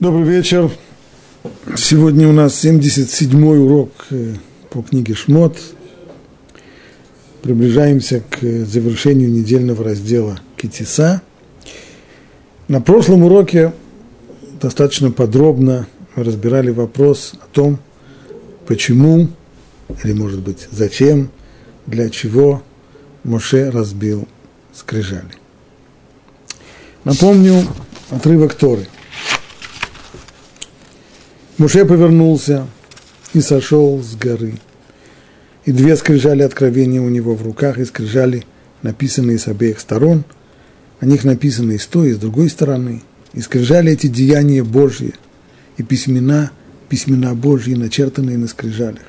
Добрый вечер. Сегодня у нас 77-й урок э, по книге Шмот. Приближаемся к завершению недельного раздела Китиса. На прошлом уроке достаточно подробно разбирали вопрос о том, почему, или может быть зачем, для чего Моше разбил скрижали. Напомню отрывок Торы – Муше повернулся и сошел с горы. И две скрижали откровения у него в руках, и скрижали, написанные с обеих сторон, о них написано и с той, и с другой стороны. И скрижали эти деяния Божьи, и письмена, письмена Божьи, начертанные на скрижалях.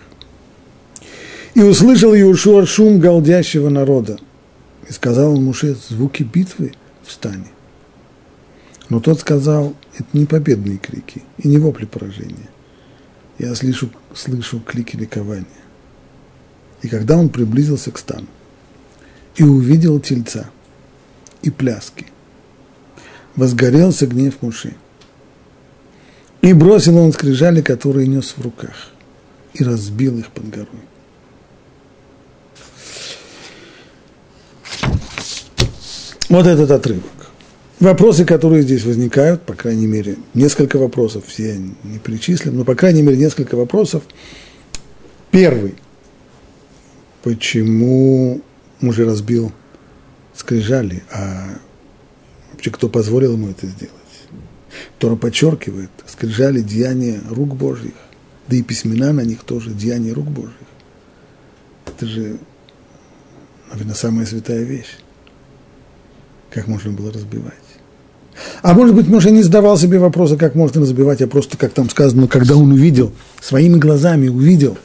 И услышал Иешуа шум галдящего народа. И сказал Муше, звуки битвы встань. Но тот сказал, это не победные крики и не вопли поражения. Я слышу, слышу клики ликования. И когда он приблизился к стану и увидел тельца и пляски, возгорелся гнев Муши. И бросил он скрижали, которые нес в руках, и разбил их под горой. Вот этот отрывок. Вопросы, которые здесь возникают, по крайней мере, несколько вопросов, все не перечислим, но, по крайней мере, несколько вопросов. Первый. Почему муж разбил скрижали, а вообще кто позволил ему это сделать? Тора подчеркивает, скрижали деяния рук Божьих, да и письмена на них тоже деяния рук Божьих. Это же, наверное, самая святая вещь. Как можно было разбивать? А может быть, может, не задавал себе вопроса, как можно разбивать, а просто, как там сказано, когда он увидел, своими глазами увидел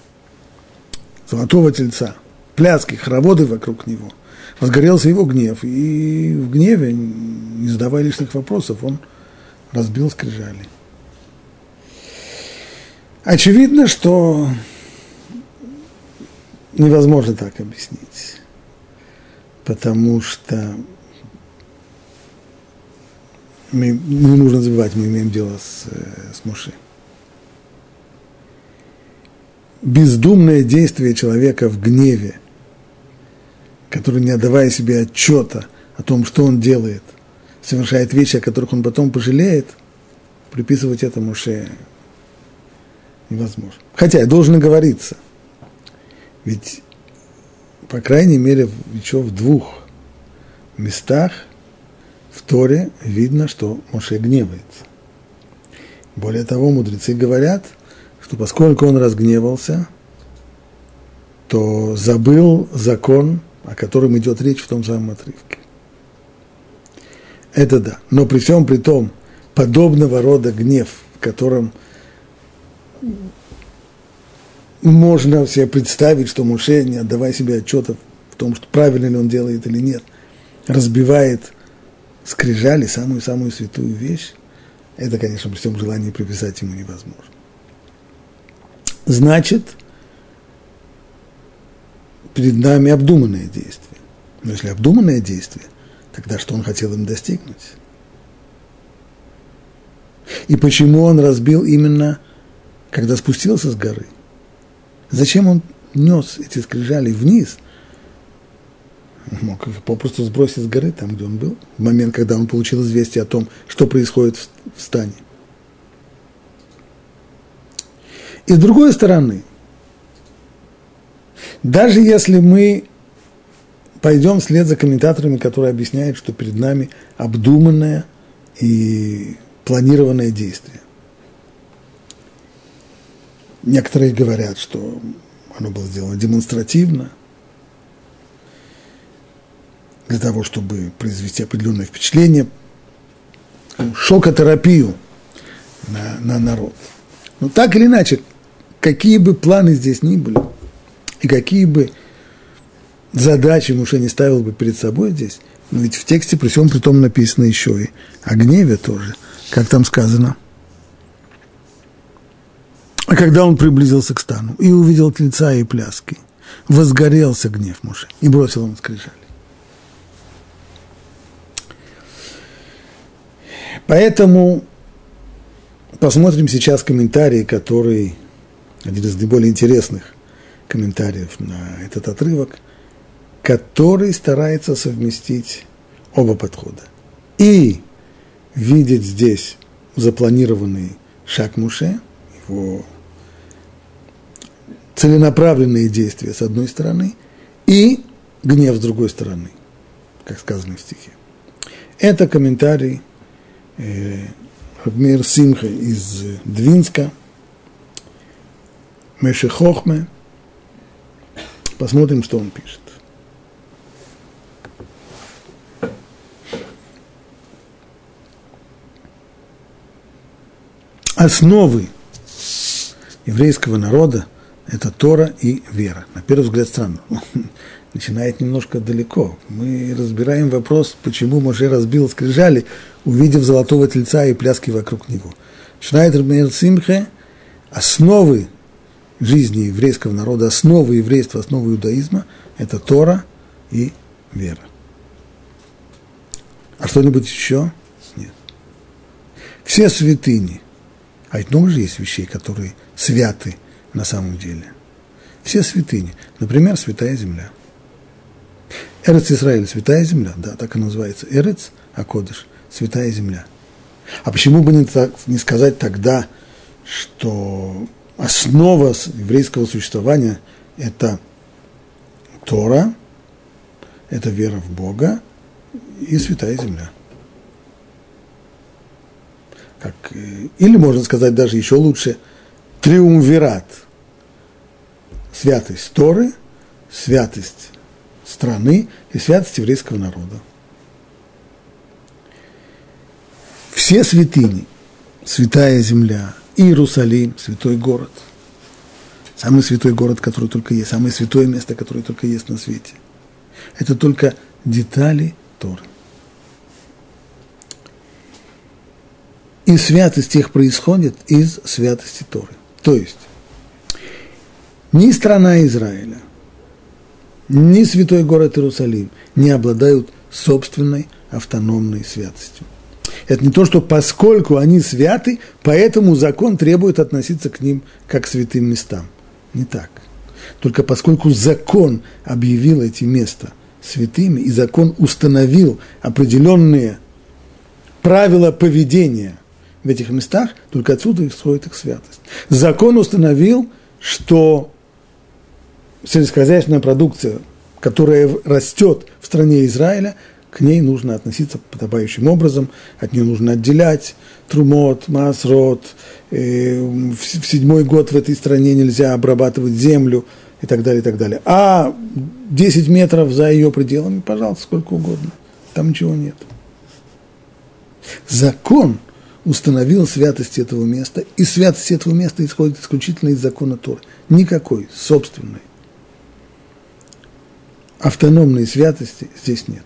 золотого тельца, пляски, хороводы вокруг него, возгорелся его гнев, и в гневе, не задавая лишних вопросов, он разбил скрижали. Очевидно, что невозможно так объяснить, потому что мы, не нужно забывать, мы имеем дело с, э, с Моше. Бездумное действие человека в гневе, который, не отдавая себе отчета о том, что он делает, совершает вещи, о которых он потом пожалеет, приписывать это Моше невозможно. Хотя, должен говориться, ведь, по крайней мере, еще в двух местах – Торе видно, что Моше гневается. Более того, мудрецы говорят, что поскольку он разгневался, то забыл закон, о котором идет речь в том самом отрывке. Это да. Но при всем при том, подобного рода гнев, в котором можно себе представить, что Муше, не отдавая себе отчета в том, что правильно ли он делает или нет, разбивает скрижали, самую-самую святую вещь, это, конечно, при всем желании приписать ему невозможно. Значит, перед нами обдуманное действие. Но если обдуманное действие, тогда что он хотел им достигнуть? И почему он разбил именно, когда спустился с горы? Зачем он нес эти скрижали вниз – мог их попросту сбросить с горы, там, где он был, в момент, когда он получил известие о том, что происходит в стане. И с другой стороны, даже если мы пойдем вслед за комментаторами, которые объясняют, что перед нами обдуманное и планированное действие. Некоторые говорят, что оно было сделано демонстративно – для того, чтобы произвести определенное впечатление, шокотерапию на, на народ. Но так или иначе, какие бы планы здесь ни были, и какие бы задачи Муше не ставил бы перед собой здесь, но ведь в тексте при всем при том написано еще и о гневе тоже, как там сказано. А когда он приблизился к стану и увидел тельца и пляски, возгорелся гнев Муше и бросил он скрижали. Поэтому, Посмотрим сейчас комментарий, который один из наиболее интересных комментариев на этот отрывок, который старается совместить оба подхода. И видеть здесь запланированный шаг Муше, его целенаправленные действия с одной стороны и гнев с другой стороны, как сказано в стихе. Это комментарий э, Мир Симха из Двинска, Мешехохме. Посмотрим, что он пишет. Основы еврейского народа – это Тора и вера. На первый взгляд странно. Начинает немножко далеко. Мы разбираем вопрос, почему Моше разбил скрижали, увидев золотого тельца и пляски вокруг него. Начинает Рабмейр Симхе основы жизни еврейского народа, основы еврейства, основы иудаизма – это Тора и вера. А что-нибудь еще? Нет. Все святыни, а ведь много же есть вещей, которые святы на самом деле. Все святыни. Например, святая земля. Эрец Израиль – святая земля, да, так и называется. Эрец, а Кодыш – святая земля. А почему бы не, так, не сказать тогда, что основа еврейского существования – это Тора, это вера в Бога и святая земля. Как, э, или можно сказать даже еще лучше триумвират. Святость Торы, святость страны и святость еврейского народа. Все святыни, святая земля, Иерусалим, святой город, самый святой город, который только есть, самое святое место, которое только есть на свете. Это только детали Торы. И святость их происходит из святости Торы. То есть, ни страна Израиля, ни святой город Иерусалим не обладают собственной автономной святостью. Это не то, что поскольку они святы, поэтому закон требует относиться к ним как к святым местам. Не так. Только поскольку закон объявил эти места святыми, и закон установил определенные правила поведения – в этих местах, только отсюда исходит их святость. Закон установил, что сельскохозяйственная продукция, которая растет в стране Израиля, к ней нужно относиться подобающим образом, от нее нужно отделять трумот, масрот, э, в, в седьмой год в этой стране нельзя обрабатывать землю и так далее, и так далее. А 10 метров за ее пределами, пожалуйста, сколько угодно, там ничего нет. Закон установил святость этого места, и святость этого места исходит исключительно из закона Торы. Никакой собственной автономной святости здесь нет.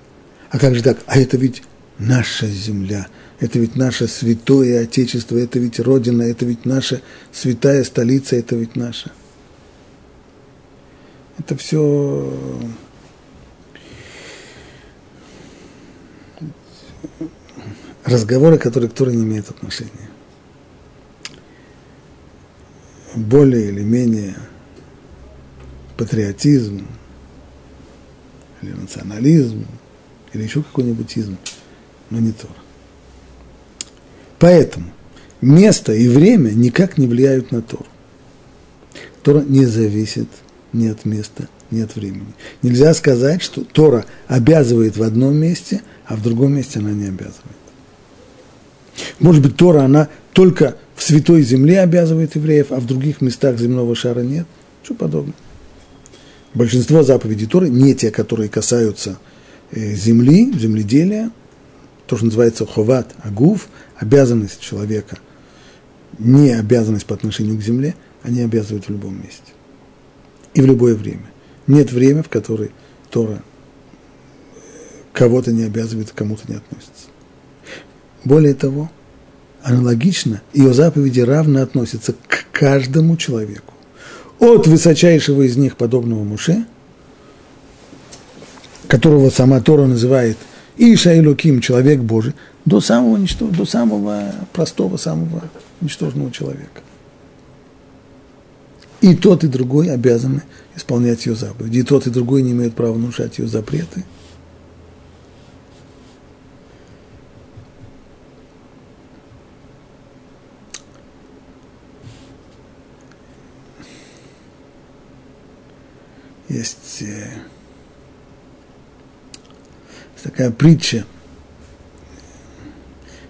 А как же так? А это ведь наша земля, это ведь наше святое Отечество, это ведь Родина, это ведь наша святая столица, это ведь наша. Это все разговоры, которые к Торе не имеют отношения. Более или менее патриотизм, или национализм, или еще какой-нибудь изм, но не Тора. Поэтому место и время никак не влияют на Тору. Тора не зависит ни от места, ни от времени. Нельзя сказать, что Тора обязывает в одном месте, а в другом месте она не обязывает. Может быть, Тора, она только в святой земле обязывает евреев, а в других местах земного шара нет? Что подобное. Большинство заповедей Торы, не те, которые касаются э, земли, земледелия, то, что называется ховат, агуф, обязанность человека, не обязанность по отношению к земле, они обязывают в любом месте. И в любое время. Нет времени, в которое Тора э, кого-то не обязывает, кому-то не относится. Более того, аналогично ее заповеди равно относятся к каждому человеку. От высочайшего из них, подобного Муше, которого сама Тора называет Иша Илуким, человек Божий, до самого ничто, до самого простого, самого ничтожного человека. И тот, и другой обязаны исполнять ее заповеди. И тот, и другой не имеют права нарушать ее запреты. Есть э, такая притча,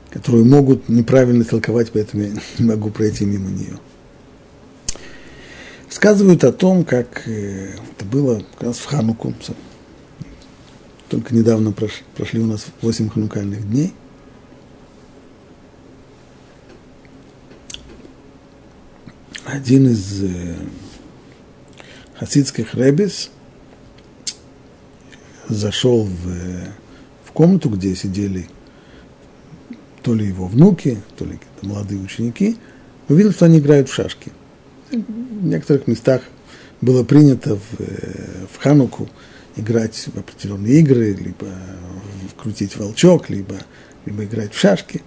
которую могут неправильно толковать, поэтому я не могу пройти мимо нее. Сказывают о том, как э, это было как раз в Хануку. Только недавно прошли у нас 8 ханукальных дней. Один из э, хасидских ребес зашел в, в комнату, где сидели то ли его внуки, то ли молодые ученики, увидел, что они играют в шашки. В некоторых местах было принято в, в Хануку играть в определенные игры, либо крутить волчок, либо, либо играть в шашки.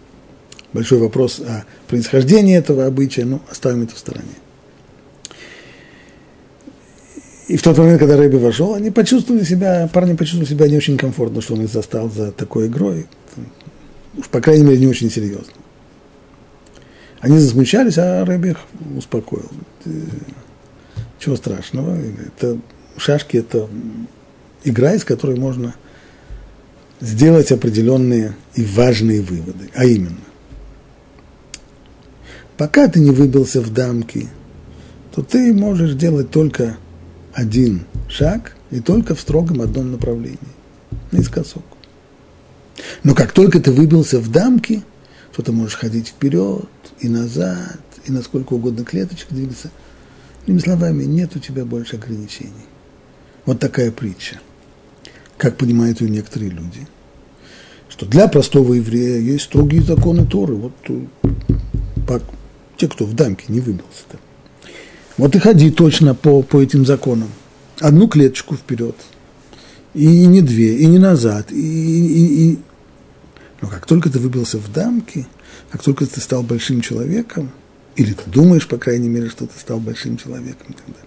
Большой вопрос о происхождении этого обычая, но оставим это в стороне. И в тот момент, когда Рэби вошел, они почувствовали себя, парни почувствовали себя не очень комфортно, что он их застал за такой игрой. Уж, по крайней мере, не очень серьезно. Они засмущались, а Рэби их успокоил. Чего страшного? Это, шашки – это игра, из которой можно сделать определенные и важные выводы. А именно, пока ты не выбился в дамки, то ты можешь делать только один шаг и только в строгом одном направлении, наискосок. Но как только ты выбился в дамки, то ты можешь ходить вперед и назад, и насколько угодно клеточек двигаться. Иными словами, нет у тебя больше ограничений. Вот такая притча. Как понимают ее некоторые люди, что для простого еврея есть строгие законы Торы. Вот э, те, кто в дамке не выбился-то. Вот и ходи точно по, по этим законам. Одну клеточку вперед. И не две, и не назад. И, и, и... Но как только ты выбился в дамки, как только ты стал большим человеком, или ты думаешь, по крайней мере, что ты стал большим человеком, тогда,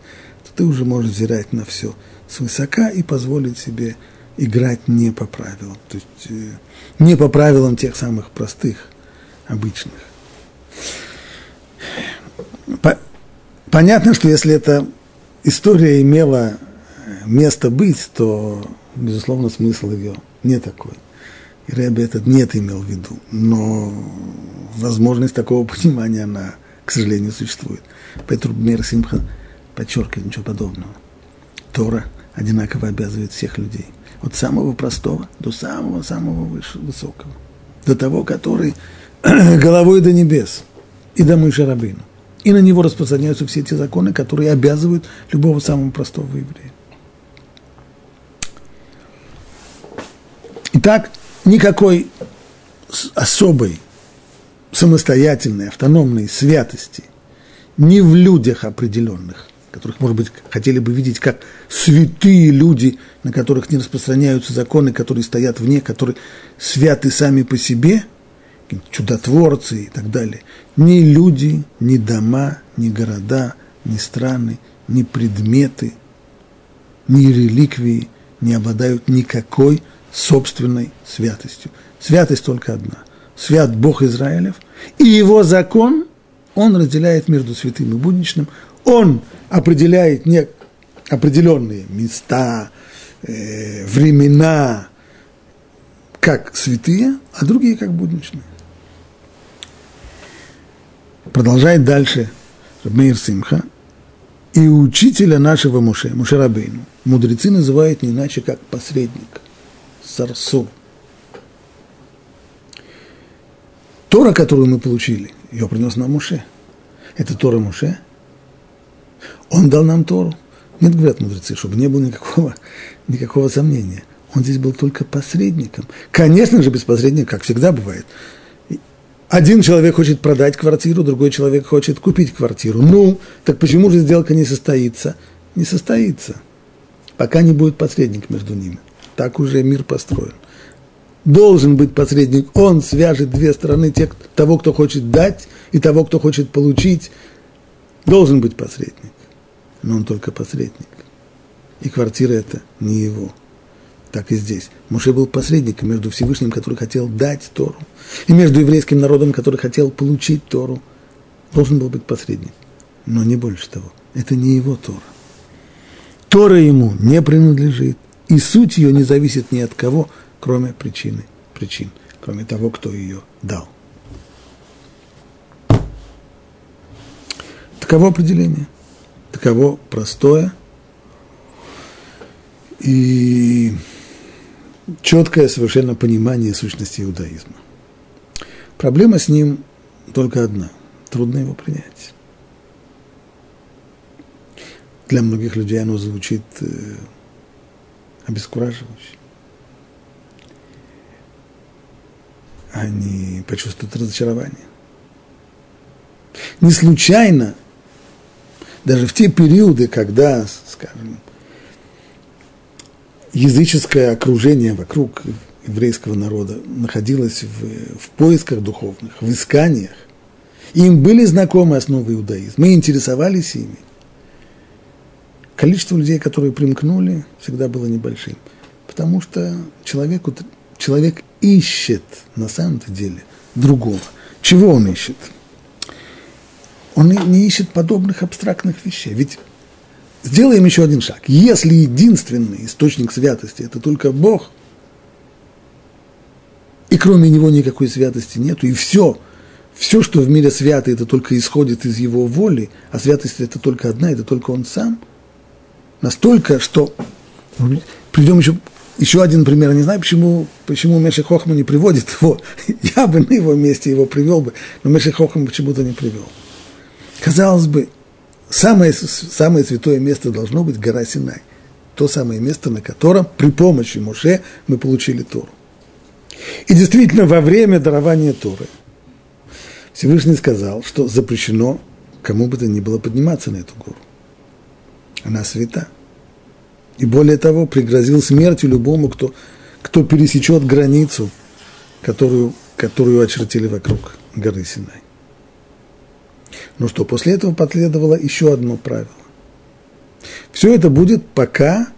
то ты уже можешь взирать на все свысока и позволить себе играть не по правилам. То есть э, не по правилам тех самых простых, обычных. Понятно, что если эта история имела место быть, то, безусловно, смысл ее не такой. И Рэбби этот нет имел в виду, но возможность такого понимания, она, к сожалению, существует. Поэтому Мер Симха подчеркивает ничего подобного. Тора одинаково обязывает всех людей. От самого простого до самого-самого высокого. До того, который головой до небес и до Мыши Рабыну и на него распространяются все эти законы, которые обязывают любого самого простого еврея. Итак, никакой особой, самостоятельной, автономной святости ни в людях определенных, которых, может быть, хотели бы видеть как святые люди, на которых не распространяются законы, которые стоят вне, которые святы сами по себе – чудотворцы и так далее. Ни люди, ни дома, ни города, ни страны, ни предметы, ни реликвии не обладают никакой собственной святостью. Святость только одна. Свят Бог Израилев, и его закон он разделяет между святым и будничным. Он определяет не определенные места, э, времена, как святые, а другие как будничные. Продолжает дальше Рабмейр Симха. И учителя нашего Муше, Муше Рабейну, мудрецы называют не иначе, как посредник, сарсу. Тора, которую мы получили, ее принес нам Муше. Это Тора Муше. Он дал нам Тору. Нет, говорят мудрецы, чтобы не было никакого, никакого сомнения. Он здесь был только посредником. Конечно же, без посредника, как всегда бывает. Один человек хочет продать квартиру, другой человек хочет купить квартиру. Ну, так почему же сделка не состоится? Не состоится, пока не будет посредник между ними. Так уже мир построен. должен быть посредник. Он свяжет две стороны, тех, того, кто хочет дать, и того, кто хочет получить. Должен быть посредник. Но он только посредник. И квартира это не его. Так и здесь. Муше был посредником между Всевышним, который хотел дать Тору, и между еврейским народом, который хотел получить Тору. Должен был быть посредник. Но не больше того. Это не его Тора. Тора ему не принадлежит, и суть ее не зависит ни от кого, кроме причины, причин, кроме того, кто ее дал. Таково определение. Таково простое и четкое совершенно понимание сущности иудаизма. Проблема с ним только одна. Трудно его принять. Для многих людей оно звучит э, обескураживающе. Они почувствуют разочарование. Не случайно, даже в те периоды, когда, скажем, языческое окружение вокруг еврейского народа находилось в, в поисках духовных, в исканиях, им были знакомы основы иудаизма, мы интересовались ими количество людей, которые примкнули, всегда было небольшим. Потому что человеку, человек ищет на самом-то деле другого. Чего он ищет? Он не ищет подобных абстрактных вещей. Ведь сделаем еще один шаг. Если единственный источник святости – это только Бог, и кроме Него никакой святости нету, и все, все, что в мире свято, это только исходит из Его воли, а святость – это только одна, это только Он сам – Настолько, что приведем еще, еще один пример. Не знаю, почему, почему Меша Хохма не приводит его. Я бы на его месте его привел бы, но Меша Хохма почему-то не привел. Казалось бы, самое, самое святое место должно быть гора Синай. То самое место, на котором при помощи Моше мы получили Тору. И действительно, во время дарования Торы Всевышний сказал, что запрещено кому бы то ни было подниматься на эту гору она свята. И более того, пригрозил смертью любому, кто, кто пересечет границу, которую, которую очертили вокруг горы Синай. Ну что, после этого последовало еще одно правило. Все это будет, пока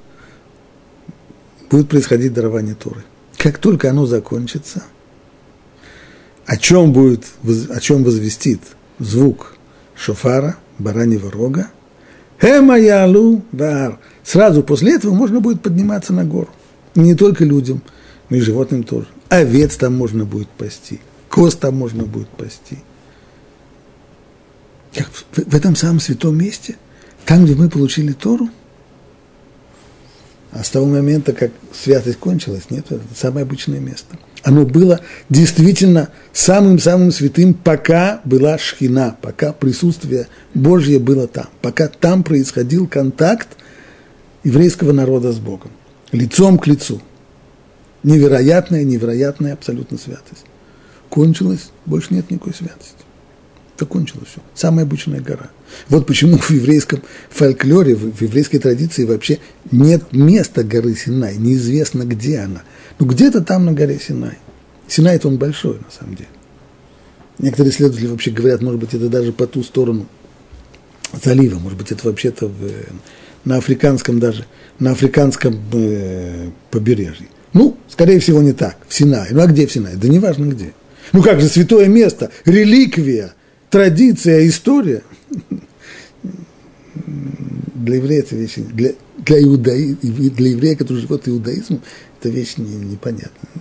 будет происходить дарование Торы. Как только оно закончится, о чем, будет, о чем возвестит звук шофара, бараньего рога, Хемаялу бар. Сразу после этого можно будет подниматься на гору. Не только людям, но и животным тоже. Овец там можно будет пасти, коз там можно будет пасти. Как в, в этом самом святом месте, там, где мы получили Тору, а с того момента, как святость кончилась, нет, это самое обычное место – оно было действительно самым-самым святым, пока была шхина, пока присутствие Божье было там, пока там происходил контакт еврейского народа с Богом, лицом к лицу. Невероятная, невероятная абсолютно святость. Кончилась, больше нет никакой святости. Закончилось все. Самая обычная гора. Вот почему в еврейском фольклоре, в еврейской традиции вообще нет места горы Синай, неизвестно где она – ну, где-то там на горе Синай. Синай это он большой, на самом деле. Некоторые исследователи вообще говорят, может быть, это даже по ту сторону залива, может быть, это вообще-то в, на африканском даже, на африканском э, побережье. Ну, скорее всего, не так, в Синае. Ну, а где в Синае? Да неважно где. Ну, как же, святое место, реликвия, традиция, история. Для еврея это вещи, для, для, иудаи, для еврея, который живет иудаизмом, это вещь не, непонятная.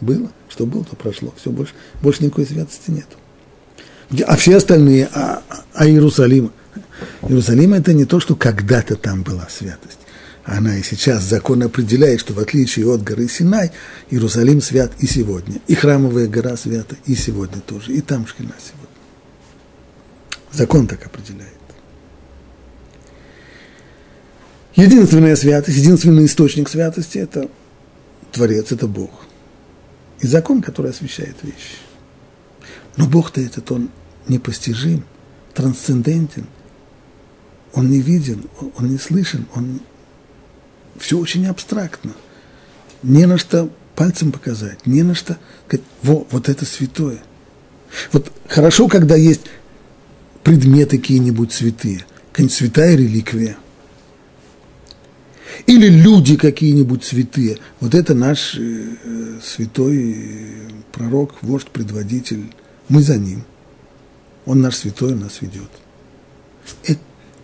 Было, что было, то прошло. Все, больше, больше никакой святости нет. А все остальные, а, а Иерусалим? Иерусалим это не то, что когда-то там была святость. Она и сейчас закон определяет, что в отличие от горы Синай, Иерусалим свят и сегодня. И храмовая гора свята и сегодня тоже. И там Шхина сегодня. Закон так определяет. Единственная святость, единственный источник святости – это Творец, это Бог. И закон, который освещает вещи. Но Бог-то этот, он непостижим, трансцендентен. Он не виден, он не слышен, он все очень абстрактно. Не на что пальцем показать, не на что. Во, вот это святое. Вот хорошо, когда есть предметы какие-нибудь святые, какая-нибудь святая реликвия. Или люди какие-нибудь святые. Вот это наш э, святой пророк, вождь, предводитель. Мы за ним. Он наш святой, он нас ведет. Это,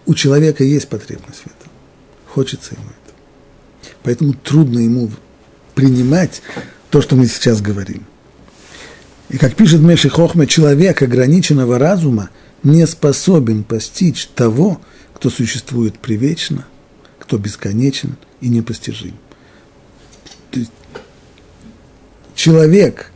у человека есть потребность в этом. Хочется ему это. Поэтому трудно ему принимать то, что мы сейчас говорим. И как пишет Меши Хохме, человек ограниченного разума не способен постичь того, кто существует привечно, кто бесконечен и непостижим. То есть человек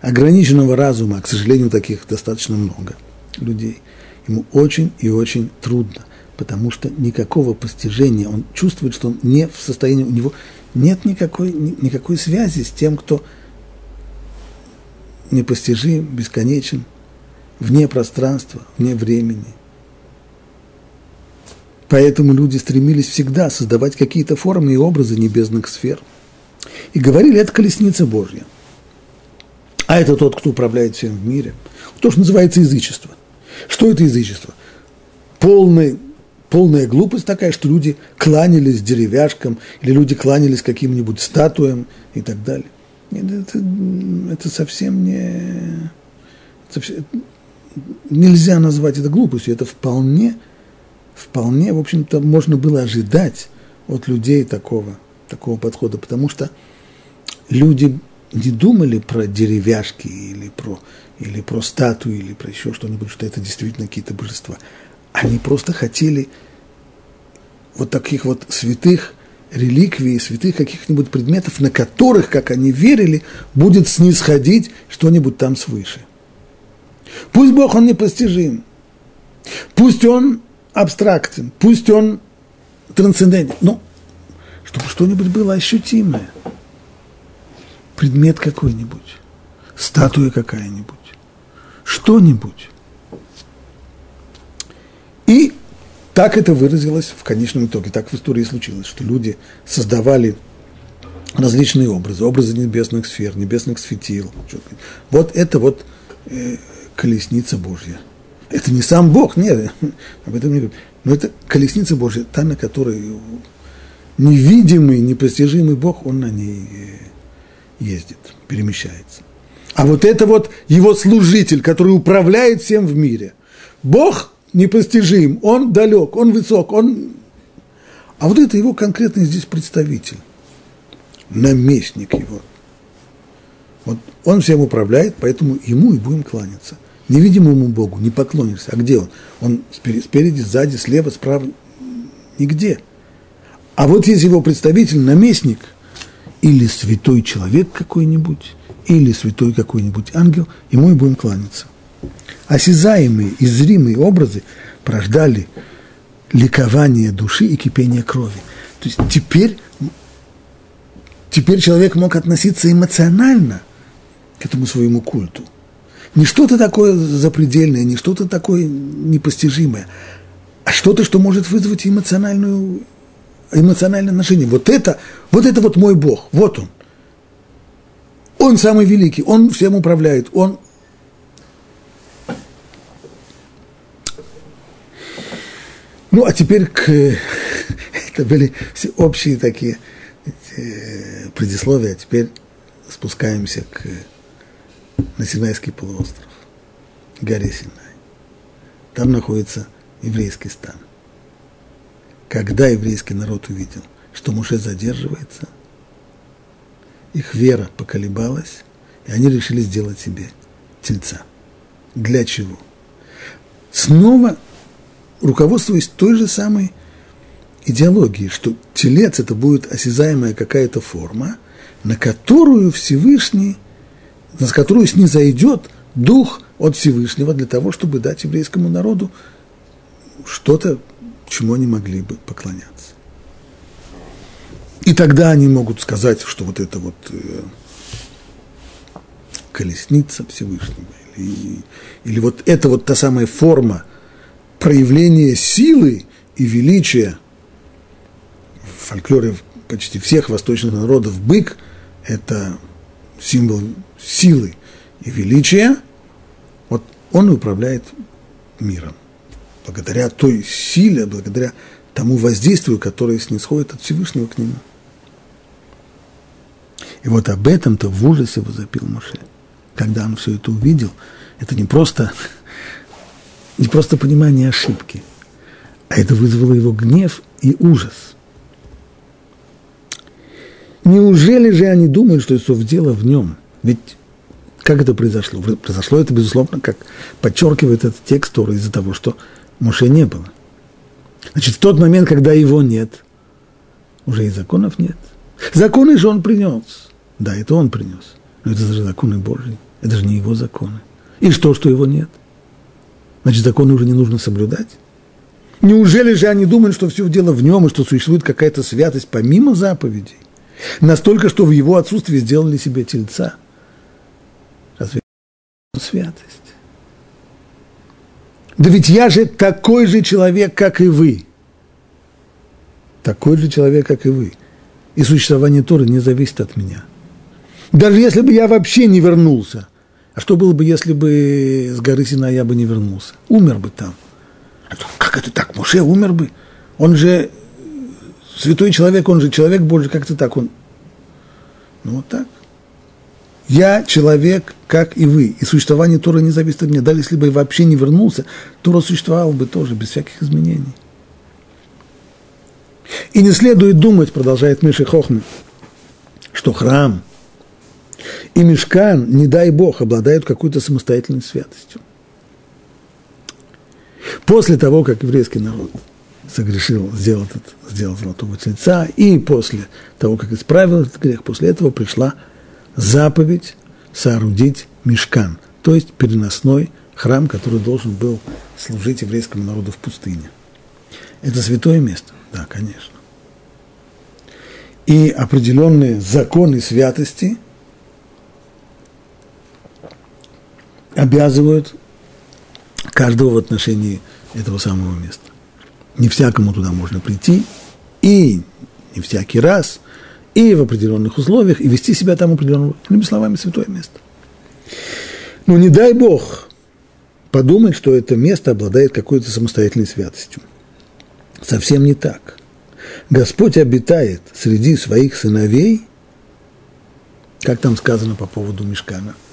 ограниченного разума, к сожалению, таких достаточно много людей, ему очень и очень трудно, потому что никакого постижения, он чувствует, что он не в состоянии, у него нет никакой, никакой связи с тем, кто непостижим, бесконечен, вне пространства, вне времени. Поэтому люди стремились всегда создавать какие-то формы и образы небесных сфер. И говорили, это колесница Божья. А это тот, кто управляет всем в мире. То, что называется язычество. Что это язычество? Полный, полная глупость такая, что люди кланялись деревяшкам, или люди кланялись каким-нибудь статуям и так далее. Это, это совсем не... Совсем, нельзя назвать это глупостью, это вполне, вполне, в общем-то, можно было ожидать от людей такого, такого подхода, потому что люди не думали про деревяшки или про, или про статуи, или про еще что-нибудь, что это действительно какие-то божества. Они просто хотели вот таких вот святых реликвий, святых каких-нибудь предметов, на которых, как они верили, будет снисходить что-нибудь там свыше. Пусть Бог, Он непостижим, пусть Он абстрактен, пусть Он трансцендентен, но чтобы что-нибудь было ощутимое, предмет какой-нибудь, статуя какая-нибудь, что-нибудь. И так это выразилось в конечном итоге, так в истории случилось, что люди создавали различные образы, образы небесных сфер, небесных светил. Вот это вот э, колесница Божья. Это не сам Бог, нет, об этом не говорит. Но это колесница Божья, та, на которой невидимый, непостижимый Бог, он на ней э, ездит, перемещается. А вот это вот его служитель, который управляет всем в мире. Бог непостижим, он далек, он высок, он... А вот это его конкретный здесь представитель, наместник его. Вот он всем управляет, поэтому ему и будем кланяться. Невидимому Богу не поклонишься. А где он? Он спереди, сзади, слева, справа, нигде. А вот есть его представитель, наместник, или святой человек какой-нибудь, или святой какой-нибудь ангел, ему и будем кланяться осязаемые и зримые образы порождали ликование души и кипение крови. То есть теперь, теперь человек мог относиться эмоционально к этому своему культу. Не что-то такое запредельное, не что-то такое непостижимое, а что-то, что может вызвать эмоциональную, эмоциональное отношение. Вот это, вот это вот мой Бог, вот он. Он самый великий, он всем управляет, он Ну, а теперь к... Это были все общие такие э, предисловия, теперь спускаемся к, на Синайский полуостров, горе Синай. Там находится еврейский стан. Когда еврейский народ увидел, что Муше задерживается, их вера поколебалась, и они решили сделать себе тельца. Для чего? Снова руководствуясь той же самой идеологией, что телец это будет осязаемая какая-то форма, на которую Всевышний, на которую снизойдет дух от Всевышнего для того, чтобы дать еврейскому народу что-то, чему они могли бы поклоняться. И тогда они могут сказать, что вот это вот э, колесница Всевышнего, или, или вот это вот та самая форма, проявление силы и величия в фольклоре почти всех восточных народов бык – это символ силы и величия, вот он управляет миром. Благодаря той силе, благодаря тому воздействию, которое снисходит от Всевышнего к нему. И вот об этом-то в ужасе возопил Моше. Когда он все это увидел, это не просто, не просто понимание ошибки, а это вызвало его гнев и ужас. Неужели же они думают, что все дело в нем? Ведь как это произошло? Произошло это, безусловно, как подчеркивает этот текст Тора из-за того, что Моше не было. Значит, в тот момент, когда его нет, уже и законов нет. Законы же он принес. Да, это он принес. Но это же законы Божьи. Это же не его законы. И что, что его нет? Значит, законы уже не нужно соблюдать? Неужели же они думают, что все дело в нем, и что существует какая-то святость помимо заповедей? Настолько, что в его отсутствии сделали себе тельца. Разве святость? Да ведь я же такой же человек, как и вы. Такой же человек, как и вы. И существование Торы не зависит от меня. Даже если бы я вообще не вернулся. А что было бы, если бы с горы Сина я бы не вернулся? Умер бы там. А как это так? Моше умер бы? Он же святой человек, он же человек Божий, как это так? Он... Ну вот так. Я человек, как и вы, и существование Тора не зависит от меня. Даже если бы я вообще не вернулся, Тора существовал бы тоже, без всяких изменений. И не следует думать, продолжает Миша Хохман, что храм и мешкан, не дай Бог, обладают какой-то самостоятельной святостью. После того, как еврейский народ согрешил, сделал, этот, сделал золотого тельца, и после того, как исправил этот грех, после этого пришла заповедь соорудить мешкан, то есть переносной храм, который должен был служить еврейскому народу в пустыне. Это святое место? Да, конечно. И определенные законы святости обязывают каждого в отношении этого самого места. Не всякому туда можно прийти, и не всякий раз, и в определенных условиях, и вести себя там определенным, иными словами, святое место. Но не дай Бог подумать, что это место обладает какой-то самостоятельной святостью. Совсем не так. Господь обитает среди своих сыновей, как там сказано по поводу Мешкана –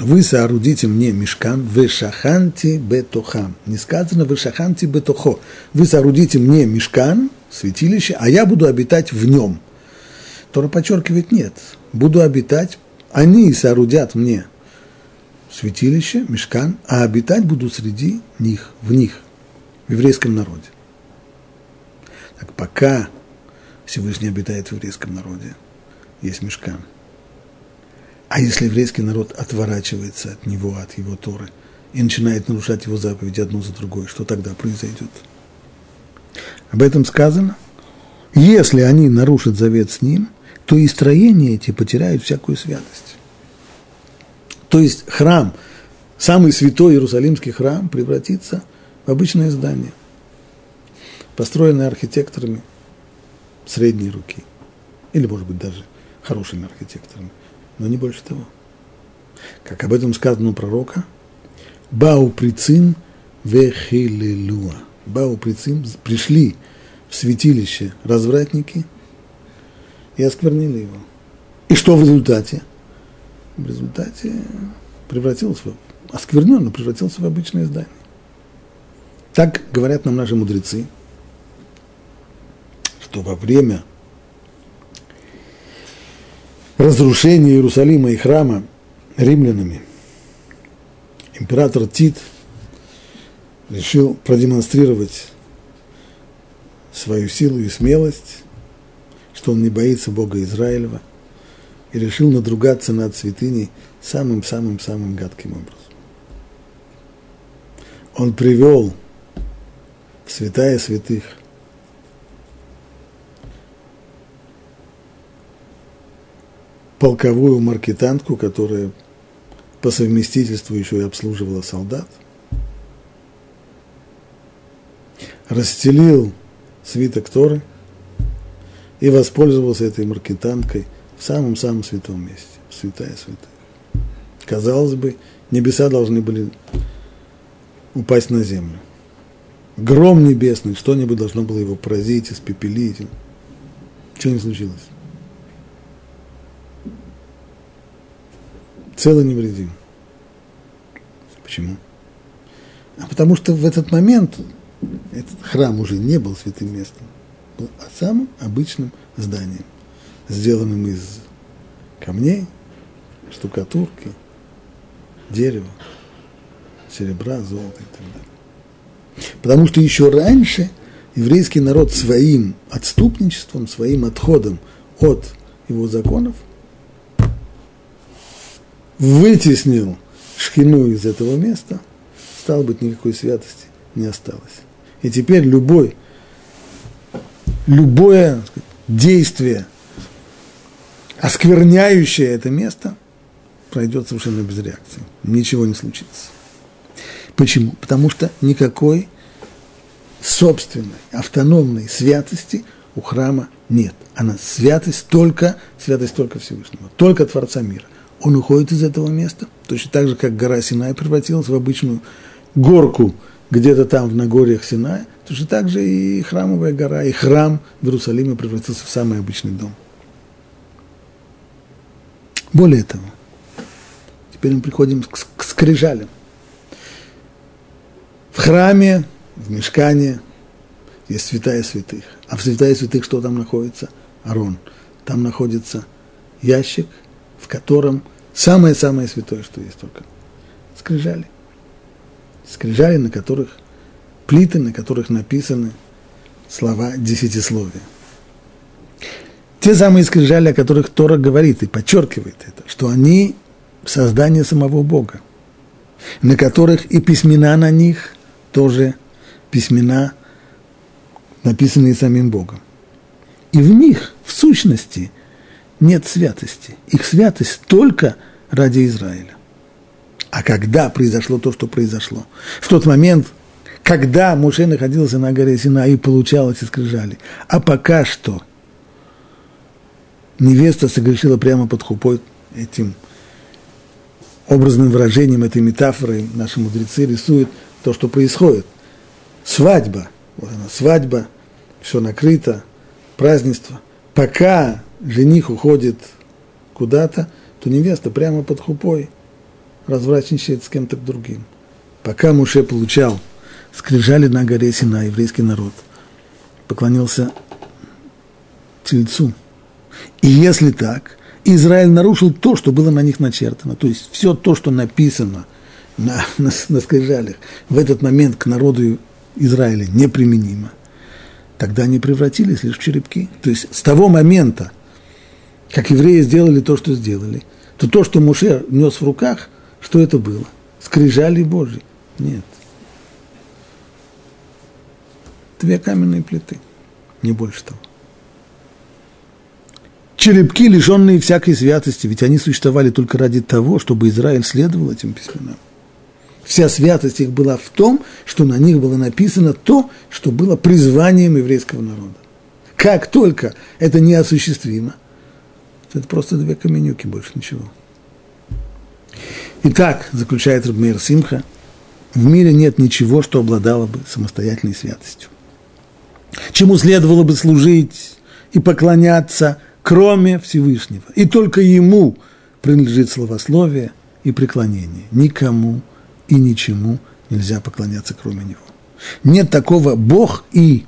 вы соорудите мне мешкан, вы шаханти бетохам. Не сказано вы шаханти бетохо. Вы соорудите мне мешкан, святилище, а я буду обитать в нем. Тора подчеркивает, нет. Буду обитать, они соорудят мне святилище, мешкан, а обитать буду среди них, в них, в еврейском народе. Так пока Всевышний обитает в еврейском народе, есть мешкан – а если еврейский народ отворачивается от него, от его Торы, и начинает нарушать его заповеди одну за другой, что тогда произойдет? Об этом сказано. Если они нарушат завет с ним, то и строения эти потеряют всякую святость. То есть храм, самый святой Иерусалимский храм превратится в обычное здание, построенное архитекторами средней руки, или, может быть, даже хорошими архитекторами но не больше того. Как об этом сказано у пророка, Бау прицин вехилелуа. Бау прицин пришли в святилище развратники и осквернили его. И что в результате? В результате превратился в оскверненно превратился в обычное здание. Так говорят нам наши мудрецы, что во время разрушения Иерусалима и храма римлянами, император Тит решил продемонстрировать свою силу и смелость, что он не боится Бога Израилева, и решил надругаться над святыней самым-самым-самым гадким образом. Он привел в святая святых полковую маркетантку, которая по совместительству еще и обслуживала солдат, расстелил свиток Торы и воспользовался этой маркетанткой в самом-самом святом месте. святая святых. Казалось бы, небеса должны были упасть на землю. Гром небесный, что-нибудь должно было его поразить, испепелить. Что не случилось? Целый невредим. Почему? А потому что в этот момент этот храм уже не был святым местом, был самым обычным зданием, сделанным из камней, штукатурки, дерева, серебра, золота и так далее. Потому что еще раньше еврейский народ своим отступничеством, своим отходом от его законов вытеснил шхину из этого места, стало быть, никакой святости не осталось. И теперь любой, любое действие, оскверняющее это место, пройдет совершенно без реакции. Ничего не случится. Почему? Потому что никакой собственной, автономной святости у храма нет. Она святость только, святость только Всевышнего, только Творца мира. Он уходит из этого места, точно так же, как гора Синай превратилась в обычную горку где-то там в Нагорьях Синая, точно так же и храмовая гора, и храм в Иерусалиме превратился в самый обычный дом. Более того, теперь мы приходим к, к скрижалям. В храме, в мешкане есть святая святых. А в святая святых что там находится? Арон. Там находится ящик, в котором самое-самое святое, что есть только. Скрижали скрижали, на которых, плиты, на которых написаны слова десятисловия. Те самые скрижали, о которых Тора говорит и подчеркивает это, что они создание самого Бога, на которых и письмена на них тоже письмена, написанные самим Богом. И в них, в сущности, нет святости. Их святость только ради Израиля. А когда произошло то, что произошло? В тот момент, когда Муше находился на горе Сина и получал эти скрижали. А пока что невеста согрешила прямо под хупой этим образным выражением, этой метафорой наши мудрецы рисуют то, что происходит. Свадьба, вот она, свадьба, все накрыто, празднество. Пока жених уходит куда-то, то невеста прямо под хупой – развратничает с кем-то другим. Пока Муше получал скрижали на горе Сина, еврейский народ поклонился тельцу. И если так, Израиль нарушил то, что было на них начертано, то есть все то, что написано на, на, на скрижалях, в этот момент к народу Израиля неприменимо, тогда они превратились лишь в черепки. То есть с того момента, как евреи сделали то, что сделали, то то, что Муше нес в руках – что это было? Скрижали Божьи? Нет. Две каменные плиты, не больше того. Черепки, лишенные всякой святости, ведь они существовали только ради того, чтобы Израиль следовал этим письменам. Вся святость их была в том, что на них было написано то, что было призванием еврейского народа. Как только это неосуществимо, это просто две каменюки, больше ничего. Итак, заключает Рабмир Симха, в мире нет ничего, что обладало бы самостоятельной святостью. Чему следовало бы служить и поклоняться, кроме Всевышнего. И только Ему принадлежит словословие и преклонение. Никому и ничему нельзя поклоняться, кроме Него. Нет такого Бог и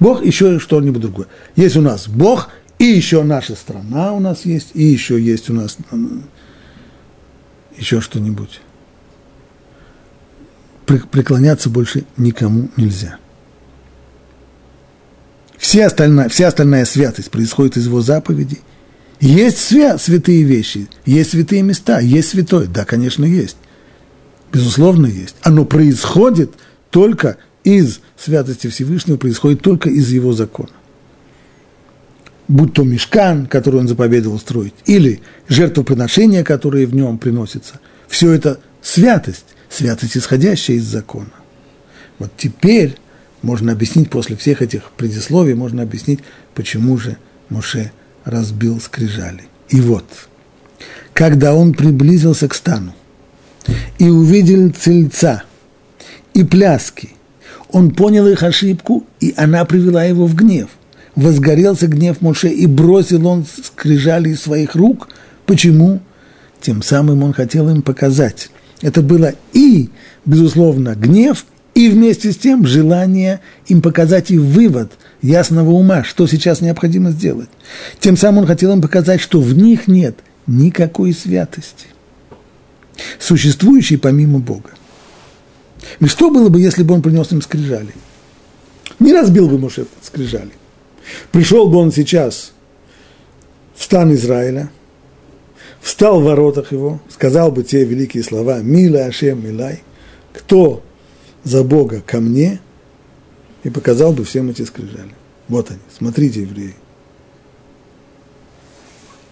Бог еще что-нибудь другое. Есть у нас Бог, и еще наша страна у нас есть, и еще есть у нас еще что-нибудь. Преклоняться больше никому нельзя. Все остальная, вся остальная святость происходит из его заповедей. Есть свя, святые вещи, есть святые места, есть святой. Да, конечно, есть. Безусловно, есть. Оно происходит только из святости Всевышнего, происходит только из его закона будь то мешкан, который он заповедовал строить, или жертвоприношения, которые в нем приносятся, все это святость, святость, исходящая из закона. Вот теперь можно объяснить, после всех этих предисловий, можно объяснить, почему же Моше разбил скрижали. И вот, когда он приблизился к стану и увидел цельца и пляски, он понял их ошибку, и она привела его в гнев. Возгорелся гнев Моше, и бросил он скрижали из своих рук. Почему? Тем самым он хотел им показать. Это было и, безусловно, гнев, и вместе с тем желание им показать и вывод ясного ума, что сейчас необходимо сделать. Тем самым он хотел им показать, что в них нет никакой святости, существующей помимо Бога. И что было бы, если бы он принес им скрижали? Не разбил бы Моше скрижали. Пришел бы он сейчас в стан Израиля, встал в воротах его, сказал бы те великие слова «Мила Ашем Милай», кто за Бога ко мне, и показал бы всем эти скрижали. Вот они, смотрите, евреи.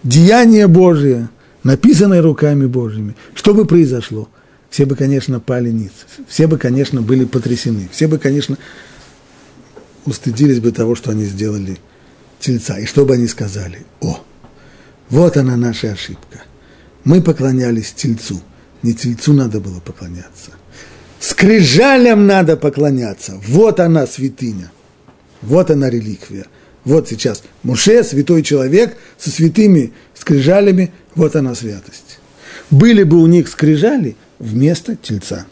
Деяние Божие, написанное руками Божьими. Что бы произошло? Все бы, конечно, пали ниц. Все бы, конечно, были потрясены. Все бы, конечно, устыдились бы того, что они сделали тельца. И что бы они сказали? О, вот она наша ошибка. Мы поклонялись тельцу. Не тельцу надо было поклоняться. Скрижалям надо поклоняться. Вот она святыня. Вот она реликвия. Вот сейчас Муше, святой человек, со святыми скрижалями, вот она святость. Были бы у них скрижали вместо тельца.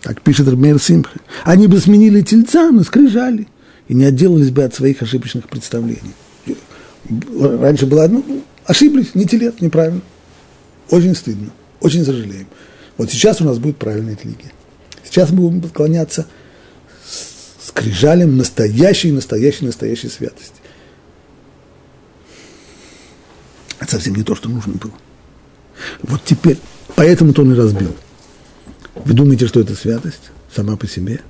Так пишет Рабмейр Симха. Они бы сменили тельца на скрижали и не отделались бы от своих ошибочных представлений. Раньше было одно, ошиблись, не телец, неправильно. Очень стыдно, очень сожалеем. Вот сейчас у нас будет правильная религия. Сейчас мы будем поклоняться скрижалям настоящей, настоящей, настоящей святости. Это совсем не то, что нужно было. Вот теперь, поэтому-то он и разбил. Вы думаете, что это святость сама по себе?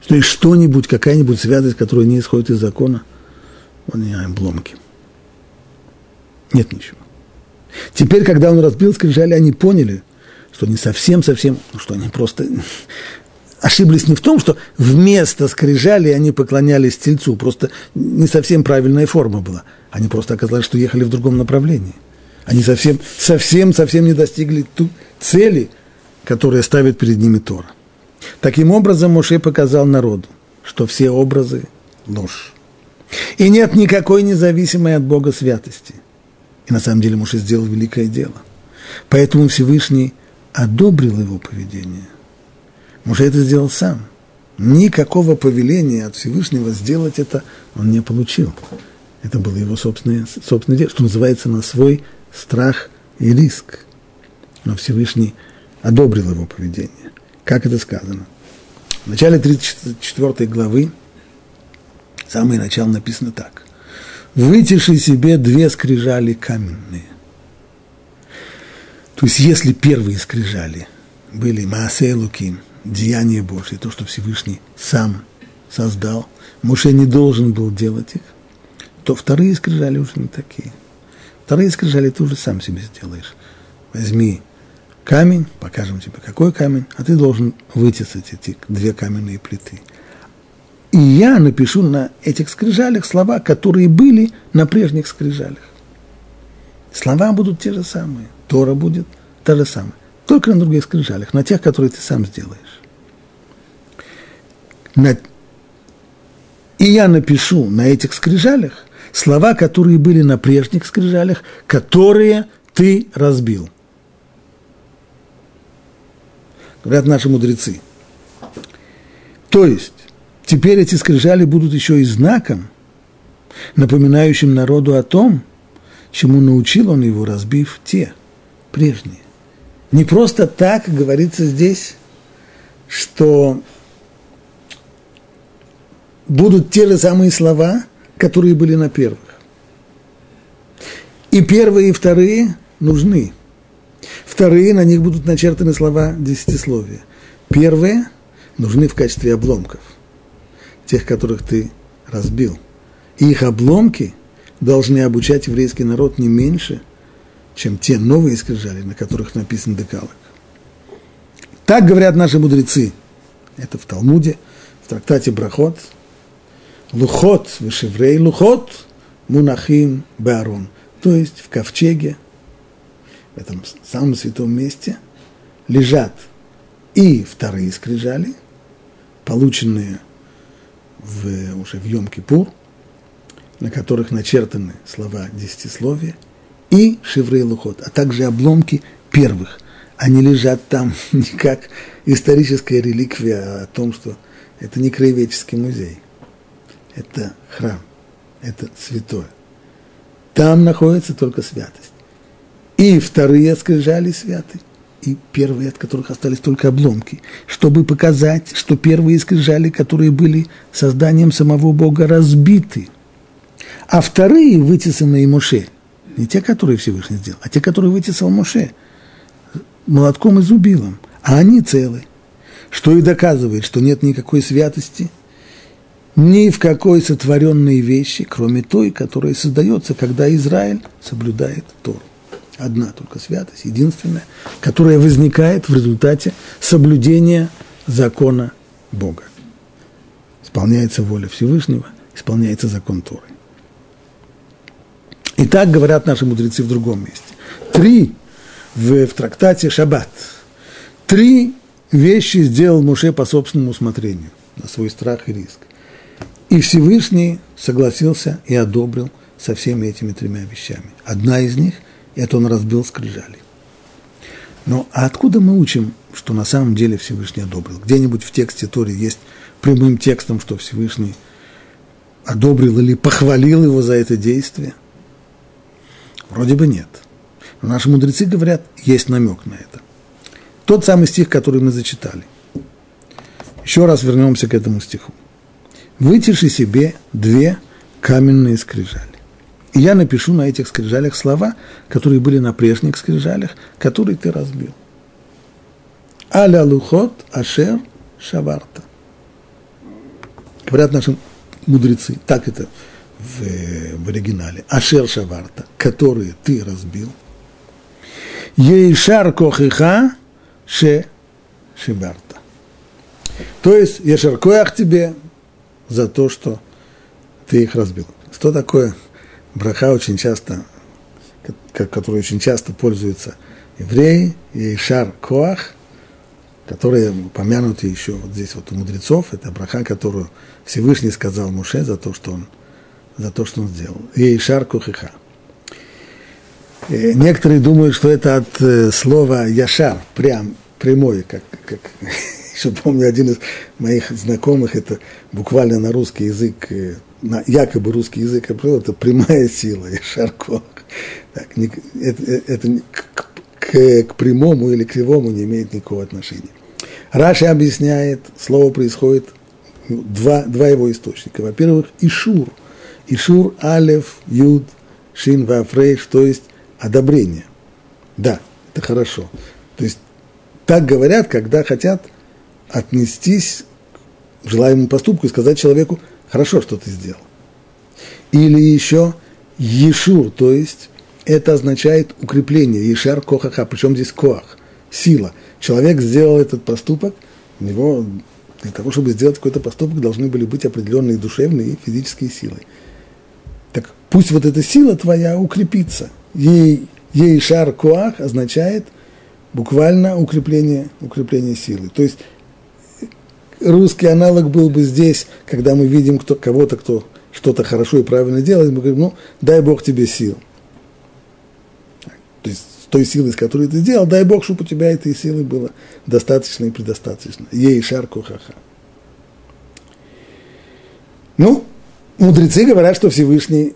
Что есть что-нибудь, какая-нибудь святость, которая не исходит из закона? Он не обломки. Нет ничего. Теперь, когда он разбил скрижали, они поняли, что не совсем-совсем, ну что они просто ошиблись не в том, что вместо скрижали они поклонялись тельцу, просто не совсем правильная форма была. Они просто оказалось, что ехали в другом направлении. Они совсем, совсем, совсем не достигли ту цели, которая ставит перед ними Тора. Таким образом, Моше показал народу, что все образы – ложь. И нет никакой независимой от Бога святости. И на самом деле Моше сделал великое дело. Поэтому Всевышний одобрил его поведение. Муж это сделал сам. Никакого повеления от Всевышнего сделать это он не получил. Это было его собственное, собственное дело, что называется, на свой страх и риск. Но Всевышний одобрил его поведение. Как это сказано? В начале 34 главы, самое начало написано так. «Вытиши себе две скрижали каменные». То есть, если первые скрижали были Маасе Луким, деяние Божье, то, что Всевышний сам создал, Муше не должен был делать их, то вторые скрижали уже не такие. Вторые скрижали ты уже сам себе сделаешь. Возьми камень, покажем тебе, какой камень, а ты должен вытесать эти две каменные плиты. И я напишу на этих скрижалях слова, которые были на прежних скрижалях. Слова будут те же самые. Тора будет та же самая. Только на других скрижалях, на тех, которые ты сам сделаешь. На... И я напишу на этих скрижалях слова, которые были на прежних скрижалях, которые ты разбил. Говорят наши мудрецы. То есть, теперь эти скрижали будут еще и знаком, напоминающим народу о том, чему научил он его, разбив те – прежние. Не просто так говорится здесь, что будут те же самые слова, которые были на первых. И первые, и вторые нужны. Вторые, на них будут начертаны слова десятисловия. Первые нужны в качестве обломков, тех, которых ты разбил. И их обломки должны обучать еврейский народ не меньше – чем те новые скрижали, на которых написан декалог. Так говорят наши мудрецы. Это в Талмуде, в трактате Брахот. Лухот, вышеврей лухот, мунахим беарон. То есть в ковчеге, в этом самом святом месте, лежат и вторые скрижали, полученные в, уже в Йом-Кипур, на которых начертаны слова десятисловия, и шеврей лухот, а также обломки первых. Они лежат там не как историческая реликвия о том, что это не краеведческий музей, это храм, это святое. Там находится только святость. И вторые скрижали святы, и первые, от которых остались только обломки, чтобы показать, что первые скрижали, которые были созданием самого Бога, разбиты, а вторые, вытесанные Моше, не те, которые Всевышний сделал, а те, которые вытесал Моше, молотком и зубилом, а они целы, что и доказывает, что нет никакой святости ни в какой сотворенной вещи, кроме той, которая создается, когда Израиль соблюдает Тору одна только святость, единственная, которая возникает в результате соблюдения закона Бога. Исполняется воля Всевышнего, исполняется закон Торы. И так говорят наши мудрецы в другом месте. Три в, в трактате Шаббат. Три вещи сделал Муше по собственному усмотрению, на свой страх и риск. И Всевышний согласился и одобрил со всеми этими тремя вещами. Одна из них – это он разбил скрижали. Но а откуда мы учим, что на самом деле Всевышний одобрил? Где-нибудь в тексте Тори есть прямым текстом, что Всевышний одобрил или похвалил его за это действие? Вроде бы нет. Но наши мудрецы говорят, есть намек на это. Тот самый стих, который мы зачитали. Еще раз вернемся к этому стиху. «Вытиши себе две каменные скрижали». И я напишу на этих скрижалях слова, которые были на прежних скрижалях, которые ты разбил. Аля лухот ашер шаварта. Говорят наши мудрецы, так это в, в оригинале. Ашер шаварта, которые ты разбил. Ейшар кохиха ше шибарта. То есть, ешар коях тебе за то, что ты их разбил. Что такое браха очень часто, которой очень часто пользуются евреи, и шар коах, которые помянуты еще вот здесь вот у мудрецов, это браха, которую Всевышний сказал Муше за то, что он, за то, что он сделал. И шар кохиха. Некоторые думают, что это от э, слова яшар, прям, прямой, как, как еще помню, один из моих знакомых, это буквально на русский язык э, на якобы русский язык определил, это прямая сила, и шарко. Так, не, это, это к, к, к прямому или кривому не имеет никакого отношения. Раши объясняет, слово происходит, ну, два, два его источника. Во-первых, Ишур. Ишур, Алев, Юд, Шин, Вафрейш, то есть одобрение. Да, это хорошо. То есть так говорят, когда хотят отнестись к желаемому поступку и сказать человеку, Хорошо, что ты сделал. Или еще Ешур, то есть это означает укрепление, Ешар Кохаха, причем здесь Коах, сила. Человек сделал этот поступок, у него для того, чтобы сделать какой-то поступок, должны были быть определенные душевные и физические силы. Так пусть вот эта сила твоя укрепится. Ей, ей шар коах означает буквально укрепление, укрепление силы. То есть русский аналог был бы здесь, когда мы видим кто, кого-то, кто что-то хорошо и правильно делает, мы говорим, ну, дай Бог тебе сил. То есть той силой, с которой ты сделал, дай Бог, чтобы у тебя этой силы было достаточно и предостаточно. Ей шарку ха-ха. Ну, мудрецы говорят, что Всевышний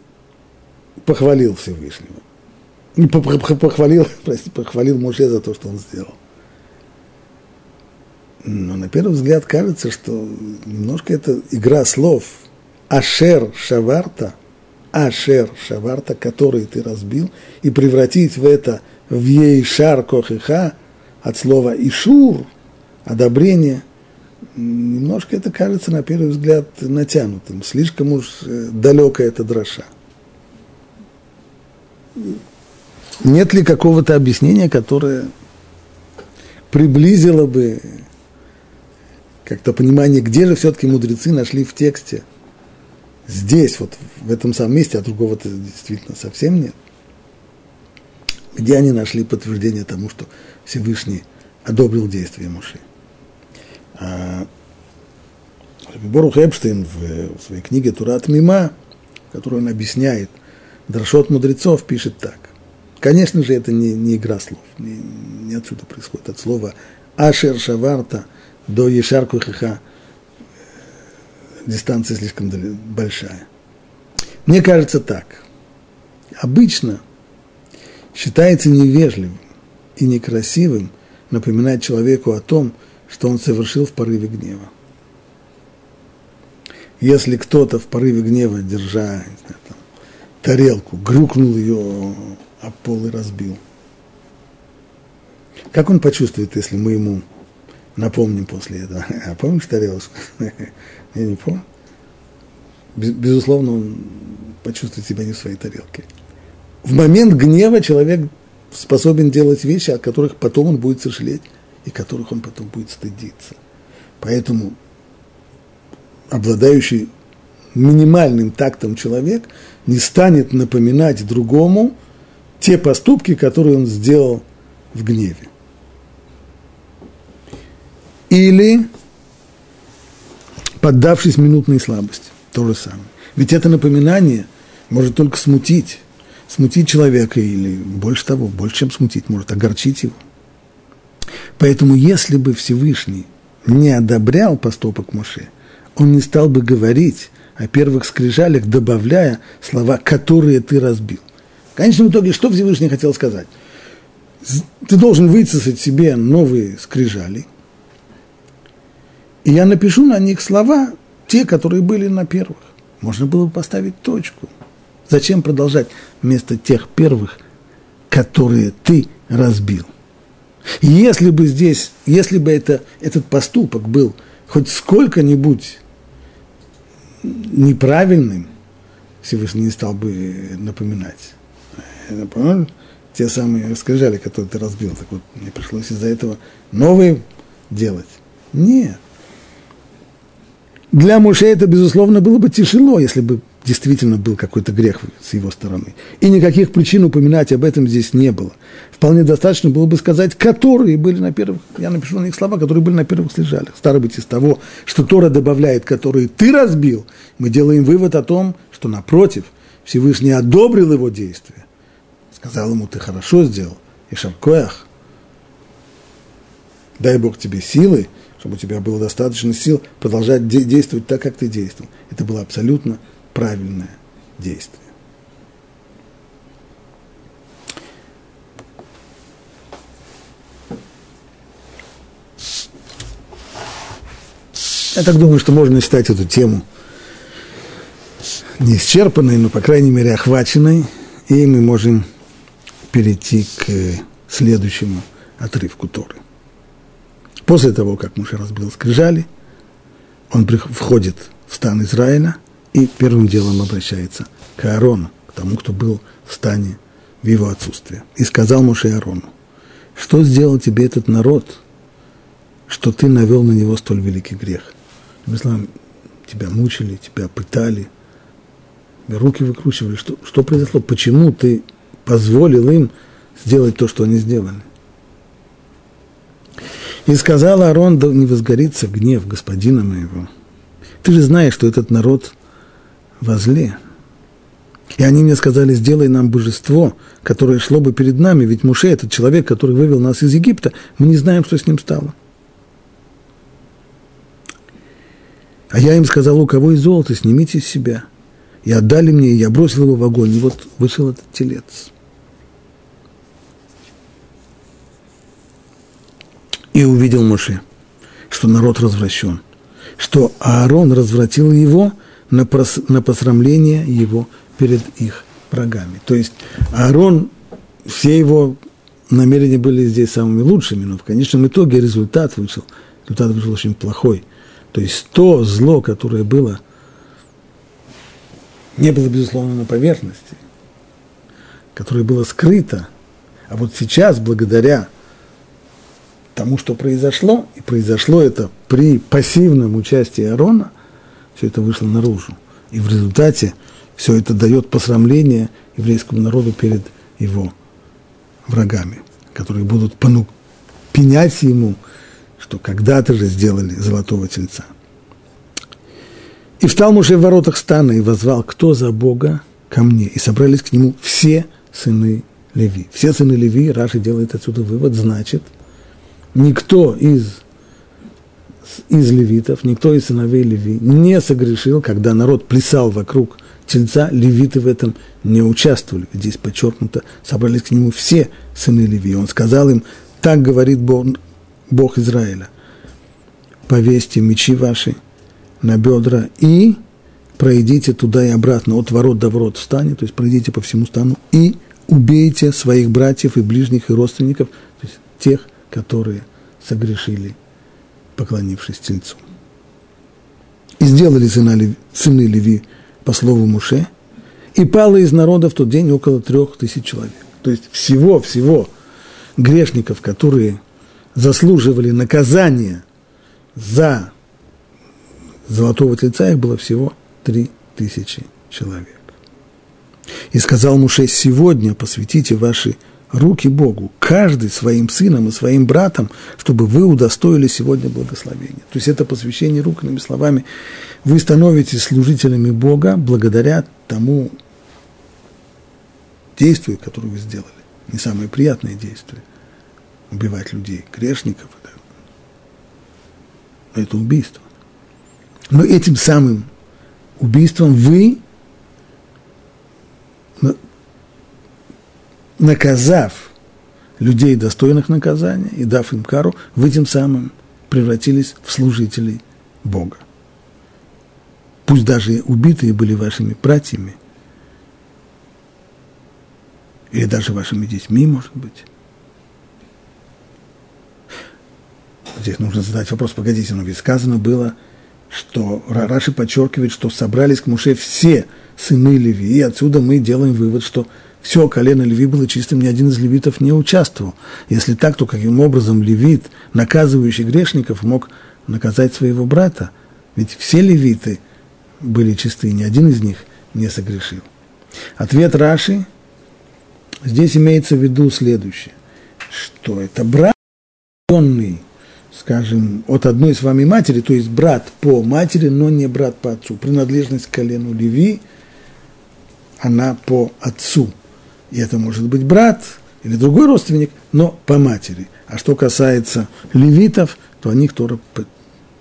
похвалил Всевышнего. Похвалил, прости, похвалил Моше за то, что он сделал. Но на первый взгляд кажется, что немножко это игра слов. Ашер Шаварта, Ашер Шаварта, который ты разбил, и превратить в это в Ейшар Кохиха от слова Ишур, одобрение, немножко это кажется на первый взгляд натянутым, слишком уж э, далекая эта дроша. Нет ли какого-то объяснения, которое приблизило бы как-то понимание, где же все-таки мудрецы нашли в тексте. Здесь, вот в этом самом месте, а другого-то действительно совсем нет. где они нашли подтверждение тому, что Всевышний одобрил действия Муши. А Борух Эпштейн в, своей книге Турат Мима, которую он объясняет, Драшот мудрецов пишет так. Конечно же, это не, не игра слов, не, не отсюда происходит, от слова Ашер Шаварта до Ешарку Хиха дистанция слишком большая. Мне кажется так. Обычно считается невежливым и некрасивым напоминать человеку о том, что он совершил в порыве гнева. Если кто-то в порыве гнева, держа знаю, там, тарелку, грюкнул ее об пол и разбил, как он почувствует, если мы ему напомним после этого? А помнишь тарелку? Я не помню. Безусловно, он почувствует себя не в своей тарелке. В момент гнева человек способен делать вещи, от которых потом он будет сожалеть и которых он потом будет стыдиться. Поэтому обладающий минимальным тактом человек не станет напоминать другому те поступки, которые он сделал в гневе. Или поддавшись минутной слабости. То же самое. Ведь это напоминание может только смутить, смутить человека или больше того, больше, чем смутить, может огорчить его. Поэтому если бы Всевышний не одобрял поступок Моше, он не стал бы говорить о первых скрижалях, добавляя слова, которые ты разбил. В конечном итоге, что Всевышний хотел сказать? Ты должен высосать себе новые скрижали, и я напишу на них слова, те, которые были на первых. Можно было бы поставить точку. Зачем продолжать вместо тех первых, которые ты разбил? Если бы здесь, если бы это, этот поступок был хоть сколько-нибудь неправильным, Всевышний не стал бы напоминать. Это, те самые скрижали, которые ты разбил. Так вот, мне пришлось из-за этого новые делать. Нет. Для Муше это, безусловно, было бы тяжело, если бы действительно был какой-то грех с его стороны. И никаких причин упоминать об этом здесь не было. Вполне достаточно было бы сказать, которые были на первых, я напишу на них слова, которые были на первых слежалях. Старый быть из того, что Тора добавляет, которые ты разбил, мы делаем вывод о том, что напротив, Всевышний одобрил его действия. Сказал ему, ты хорошо сделал, и шаркоях, дай Бог тебе силы, чтобы у тебя было достаточно сил продолжать де- действовать так, как ты действовал. Это было абсолютно правильное действие. Я так думаю, что можно считать эту тему не исчерпанной, но, по крайней мере, охваченной, и мы можем перейти к следующему отрывку Торы. После того, как Муше разбил скрижали, он входит в стан Израиля и первым делом обращается к Аарону, к тому, кто был в стане в его отсутствие. И сказал Муше Аарону, что сделал тебе этот народ, что ты навел на него столь великий грех? Ислам, тебя мучили, тебя пытали, руки выкручивали. Что, что произошло? Почему ты позволил им сделать то, что они сделали? И сказал Аарон, да не возгорится гнев господина моего. Ты же знаешь, что этот народ возле. И они мне сказали, сделай нам божество, которое шло бы перед нами, ведь Муше, этот человек, который вывел нас из Египта, мы не знаем, что с ним стало. А я им сказал, у кого из золота, снимите с себя. И отдали мне, и я бросил его в огонь, и вот вышел этот телец. И увидел Моше, что народ развращен, что Аарон развратил его на, прос, на посрамление его перед их врагами. То есть Аарон, все его намерения были здесь самыми лучшими, но в конечном итоге результат вышел, результат вышел очень плохой. То есть то зло, которое было, не было, безусловно, на поверхности, которое было скрыто, а вот сейчас, благодаря тому, что произошло, и произошло это при пассивном участии Аарона, все это вышло наружу. И в результате все это дает посрамление еврейскому народу перед его врагами, которые будут пону, пенять ему, что когда-то же сделали золотого тельца. И встал Муше в воротах стана и возвал, кто за Бога ко мне. И собрались к нему все сыны Леви. Все сыны Леви, Раши делает отсюда вывод, значит, никто из, из левитов, никто из сыновей Леви не согрешил, когда народ плясал вокруг тельца, левиты в этом не участвовали. Здесь подчеркнуто, собрались к нему все сыны Леви. Он сказал им, так говорит Бог, Бог Израиля, повесьте мечи ваши на бедра и пройдите туда и обратно, от ворот до ворот в стане, то есть пройдите по всему стану и убейте своих братьев и ближних и родственников, то есть тех, которые согрешили, поклонившись Тельцу. И сделали сына сыны Леви по слову Муше, и пало из народа в тот день около трех тысяч человек. То есть всего-всего грешников, которые заслуживали наказания за золотого тельца, их было всего три тысячи человек. И сказал Муше, сегодня посвятите ваши руки Богу, каждый своим сыном и своим братом, чтобы вы удостоили сегодня благословения. То есть это посвящение рук, иными словами, вы становитесь служителями Бога благодаря тому действию, которое вы сделали. Не самое приятное действие – убивать людей, грешников. Это, убийство. Но этим самым убийством вы наказав людей, достойных наказания, и дав им кару, вы тем самым превратились в служителей Бога. Пусть даже убитые были вашими братьями, или даже вашими детьми, может быть. Здесь нужно задать вопрос, погодите, но ведь сказано было, что Раши подчеркивает, что собрались к Муше все сыны Леви, и отсюда мы делаем вывод, что все колено Леви было чистым, ни один из левитов не участвовал. Если так, то каким образом левит, наказывающий грешников, мог наказать своего брата? Ведь все левиты были чисты, ни один из них не согрешил. Ответ Раши здесь имеется в виду следующее, что это брат, скажем, от одной с вами матери, то есть брат по матери, но не брат по отцу. Принадлежность к колену Леви, она по отцу – и это может быть брат или другой родственник, но по матери. А что касается левитов, то о них Тора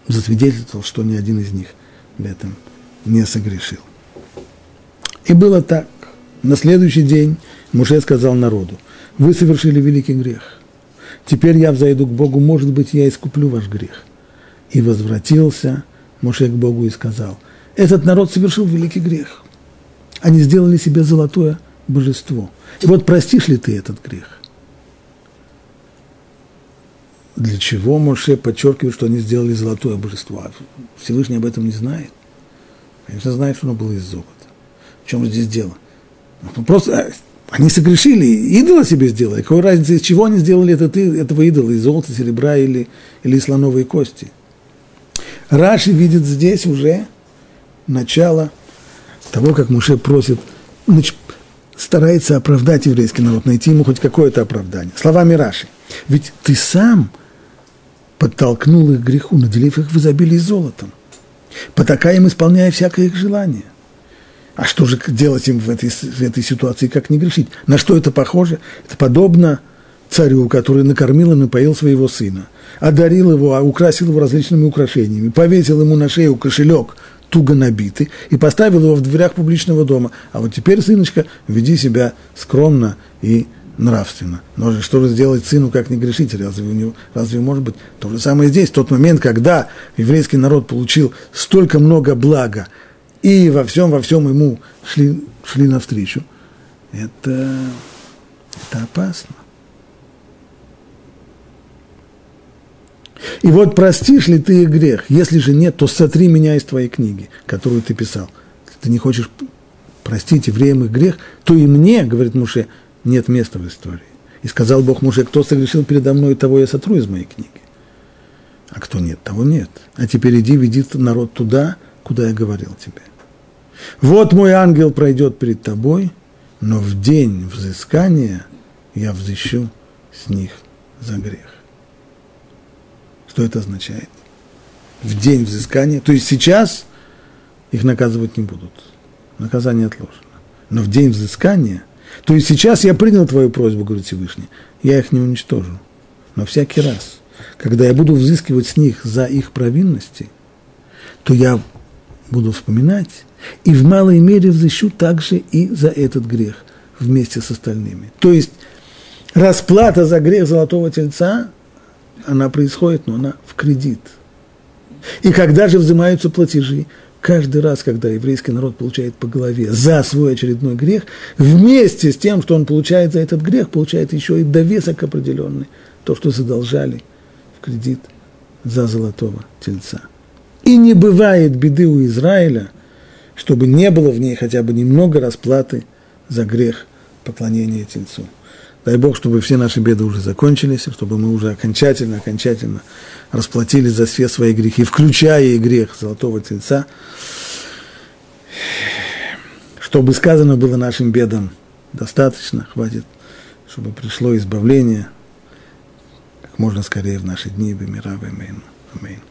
засвидетельствовал, что ни один из них в этом не согрешил. И было так. На следующий день Муше сказал народу, вы совершили великий грех. Теперь я взойду к Богу, может быть, я искуплю ваш грех. И возвратился Муше к Богу и сказал, этот народ совершил великий грех. Они сделали себе золотое божество. И вот простишь ли ты этот грех? Для чего Моше подчеркивает, что они сделали золотое божество? А Всевышний об этом не знает. Конечно, знает, что оно было из золота. В чем здесь дело? Ну, просто а, они согрешили, идола себе сделали. Какой разница, из чего они сделали этот, этого идола? Из золота, серебра или, или слоновой кости? Раши видит здесь уже начало того, как Муше просит, старается оправдать еврейский народ, найти ему хоть какое-то оправдание. Словами Раши. Ведь ты сам подтолкнул их к греху, наделив их в изобилии золотом, потакая им, исполняя всякое их желание. А что же делать им в этой, в этой ситуации, как не грешить? На что это похоже? Это подобно царю, который накормил и напоил своего сына, одарил его, украсил его различными украшениями, повесил ему на шею кошелек туго набитый, и поставил его в дверях публичного дома. А вот теперь, сыночка, веди себя скромно и нравственно. Но что же сделать сыну, как не грешить? Разве, у него, разве может быть то же самое здесь? В тот момент, когда еврейский народ получил столько много блага, и во всем, во всем ему шли, шли навстречу, это, это опасно. И вот простишь ли ты их грех? Если же нет, то сотри меня из твоей книги, которую ты писал. Если ты не хочешь простить евреям их грех, то и мне, говорит Муше, нет места в истории. И сказал Бог Муше, кто согрешил передо мной, того я сотру из моей книги. А кто нет, того нет. А теперь иди, веди народ туда, куда я говорил тебе. Вот мой ангел пройдет перед тобой, но в день взыскания я взыщу с них за грех. Что это означает? В день взыскания, то есть сейчас их наказывать не будут. Наказание отложено. Но в день взыскания, то есть сейчас я принял твою просьбу, говорит Всевышний, я их не уничтожу. Но всякий раз, когда я буду взыскивать с них за их провинности, то я буду вспоминать и в малой мере взыщу также и за этот грех вместе с остальными. То есть расплата за грех золотого тельца, она происходит, но она в кредит. И когда же взимаются платежи? Каждый раз, когда еврейский народ получает по голове за свой очередной грех, вместе с тем, что он получает за этот грех, получает еще и довесок определенный, то, что задолжали в кредит за золотого тельца. И не бывает беды у Израиля, чтобы не было в ней хотя бы немного расплаты за грех поклонения Тельцу. Дай Бог, чтобы все наши беды уже закончились, чтобы мы уже окончательно, окончательно расплатились за все свои грехи, включая и грех Золотого Тельца, чтобы сказано было нашим бедам достаточно, хватит, чтобы пришло избавление как можно скорее в наши дни, Бемира, Амейн.